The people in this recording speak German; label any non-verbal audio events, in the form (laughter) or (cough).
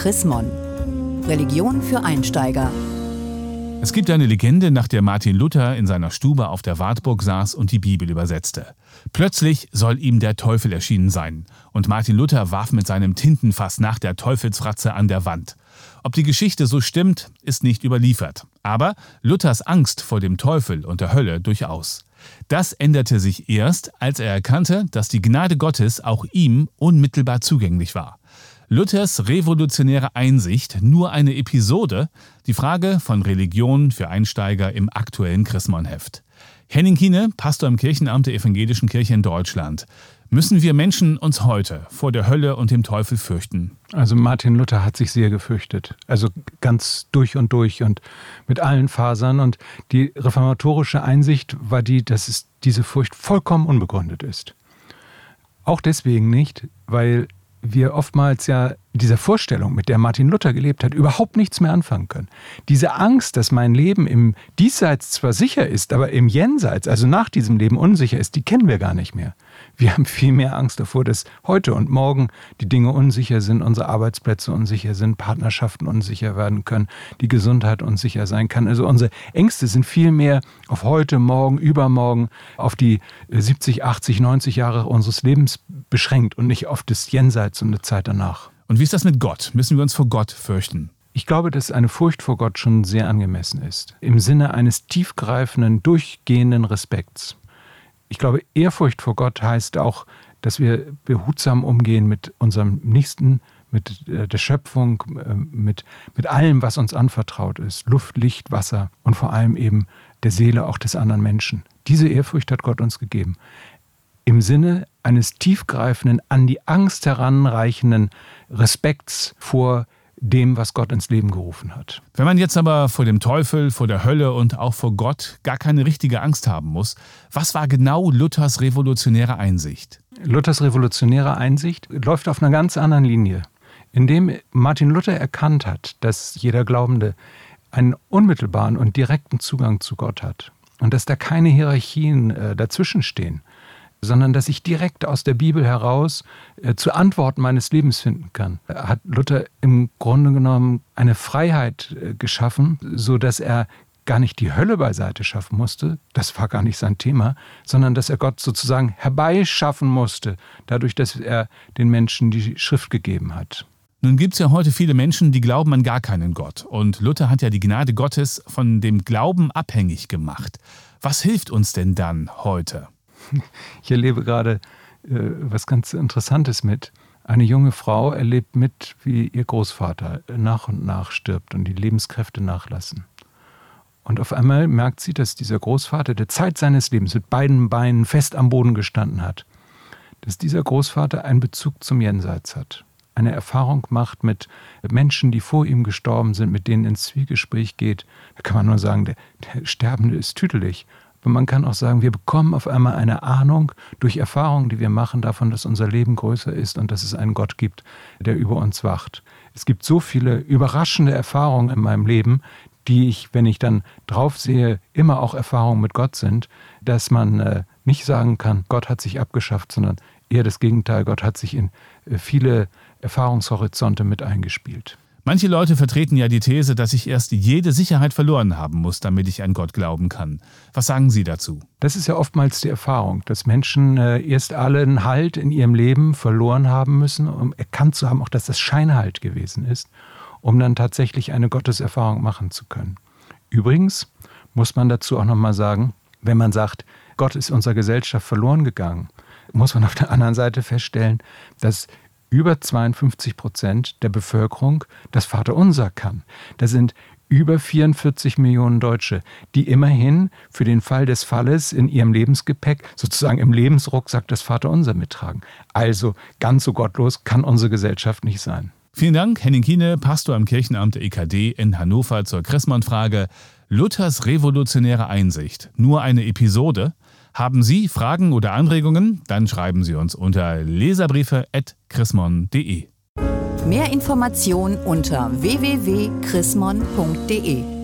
Chrismon. Religion für Einsteiger. Es gibt eine Legende, nach der Martin Luther in seiner Stube auf der Wartburg saß und die Bibel übersetzte. Plötzlich soll ihm der Teufel erschienen sein, und Martin Luther warf mit seinem Tintenfass nach der Teufelsfratze an der Wand. Ob die Geschichte so stimmt, ist nicht überliefert. Aber Luthers Angst vor dem Teufel und der Hölle durchaus. Das änderte sich erst, als er erkannte, dass die Gnade Gottes auch ihm unmittelbar zugänglich war. Luthers revolutionäre Einsicht nur eine Episode, die Frage von Religion für Einsteiger im aktuellen Chrismon-Heft. Henning Kiene, Pastor im Kirchenamt der Evangelischen Kirche in Deutschland. Müssen wir Menschen uns heute vor der Hölle und dem Teufel fürchten? Also Martin Luther hat sich sehr gefürchtet. Also ganz durch und durch und mit allen Fasern. Und die reformatorische Einsicht war die, dass es diese Furcht vollkommen unbegründet ist. Auch deswegen nicht, weil wir oftmals ja dieser Vorstellung, mit der Martin Luther gelebt hat, überhaupt nichts mehr anfangen können. Diese Angst, dass mein Leben im Diesseits zwar sicher ist, aber im Jenseits, also nach diesem Leben unsicher ist, die kennen wir gar nicht mehr. Wir haben viel mehr Angst davor, dass heute und morgen die Dinge unsicher sind, unsere Arbeitsplätze unsicher sind, Partnerschaften unsicher werden können, die Gesundheit unsicher sein kann. Also unsere Ängste sind viel mehr auf heute, morgen, übermorgen, auf die 70, 80, 90 Jahre unseres Lebens beschränkt und nicht auf das Jenseits und eine Zeit danach. Und wie ist das mit Gott? Müssen wir uns vor Gott fürchten? Ich glaube, dass eine Furcht vor Gott schon sehr angemessen ist. Im Sinne eines tiefgreifenden, durchgehenden Respekts. Ich glaube, Ehrfurcht vor Gott heißt auch, dass wir behutsam umgehen mit unserem Nächsten, mit äh, der Schöpfung, äh, mit, mit allem, was uns anvertraut ist. Luft, Licht, Wasser und vor allem eben der Seele auch des anderen Menschen. Diese Ehrfurcht hat Gott uns gegeben im Sinne eines tiefgreifenden, an die Angst heranreichenden Respekts vor dem, was Gott ins Leben gerufen hat. Wenn man jetzt aber vor dem Teufel, vor der Hölle und auch vor Gott gar keine richtige Angst haben muss, was war genau Luthers revolutionäre Einsicht? Luthers revolutionäre Einsicht läuft auf einer ganz anderen Linie. Indem Martin Luther erkannt hat, dass jeder Glaubende einen unmittelbaren und direkten Zugang zu Gott hat und dass da keine Hierarchien äh, dazwischen stehen, sondern dass ich direkt aus der Bibel heraus äh, zu Antworten meines Lebens finden kann. Hat Luther im Grunde genommen eine Freiheit äh, geschaffen, so dass er gar nicht die Hölle beiseite schaffen musste, das war gar nicht sein Thema, sondern dass er Gott sozusagen herbeischaffen musste, dadurch, dass er den Menschen die Schrift gegeben hat. Nun gibt es ja heute viele Menschen, die glauben an gar keinen Gott. Und Luther hat ja die Gnade Gottes von dem Glauben abhängig gemacht. Was hilft uns denn dann heute? (laughs) Ich erlebe gerade äh, was ganz Interessantes mit. Eine junge Frau erlebt mit, wie ihr Großvater nach und nach stirbt und die Lebenskräfte nachlassen. Und auf einmal merkt sie, dass dieser Großvater, der Zeit seines Lebens mit beiden Beinen fest am Boden gestanden hat, dass dieser Großvater einen Bezug zum Jenseits hat, eine Erfahrung macht mit Menschen, die vor ihm gestorben sind, mit denen ins Zwiegespräch geht. Da kann man nur sagen, der, der Sterbende ist tüdelig. Und man kann auch sagen, wir bekommen auf einmal eine Ahnung durch Erfahrungen, die wir machen, davon, dass unser Leben größer ist und dass es einen Gott gibt, der über uns wacht. Es gibt so viele überraschende Erfahrungen in meinem Leben, die ich, wenn ich dann drauf sehe, immer auch Erfahrungen mit Gott sind, dass man äh, nicht sagen kann, Gott hat sich abgeschafft, sondern eher das Gegenteil, Gott hat sich in äh, viele Erfahrungshorizonte mit eingespielt. Manche Leute vertreten ja die These, dass ich erst jede Sicherheit verloren haben muss, damit ich an Gott glauben kann. Was sagen Sie dazu? Das ist ja oftmals die Erfahrung, dass Menschen äh, erst allen Halt in ihrem Leben verloren haben müssen, um erkannt zu haben, auch dass das Scheinhalt gewesen ist, um dann tatsächlich eine Gotteserfahrung machen zu können. Übrigens muss man dazu auch nochmal sagen, wenn man sagt, Gott ist unserer Gesellschaft verloren gegangen, muss man auf der anderen Seite feststellen, dass über 52 Prozent der Bevölkerung das Vaterunser kann. Das sind über 44 Millionen Deutsche, die immerhin für den Fall des Falles in ihrem Lebensgepäck, sozusagen im Lebensrucksack, das Vaterunser mittragen. Also ganz so gottlos kann unsere Gesellschaft nicht sein. Vielen Dank, Henning Kiene, Pastor am Kirchenamt der EKD in Hannover zur Chrismon-Frage. Luthers revolutionäre Einsicht. Nur eine Episode? Haben Sie Fragen oder Anregungen? Dann schreiben Sie uns unter leserbriefe.chrismon.de. Mehr Informationen unter www.chrismon.de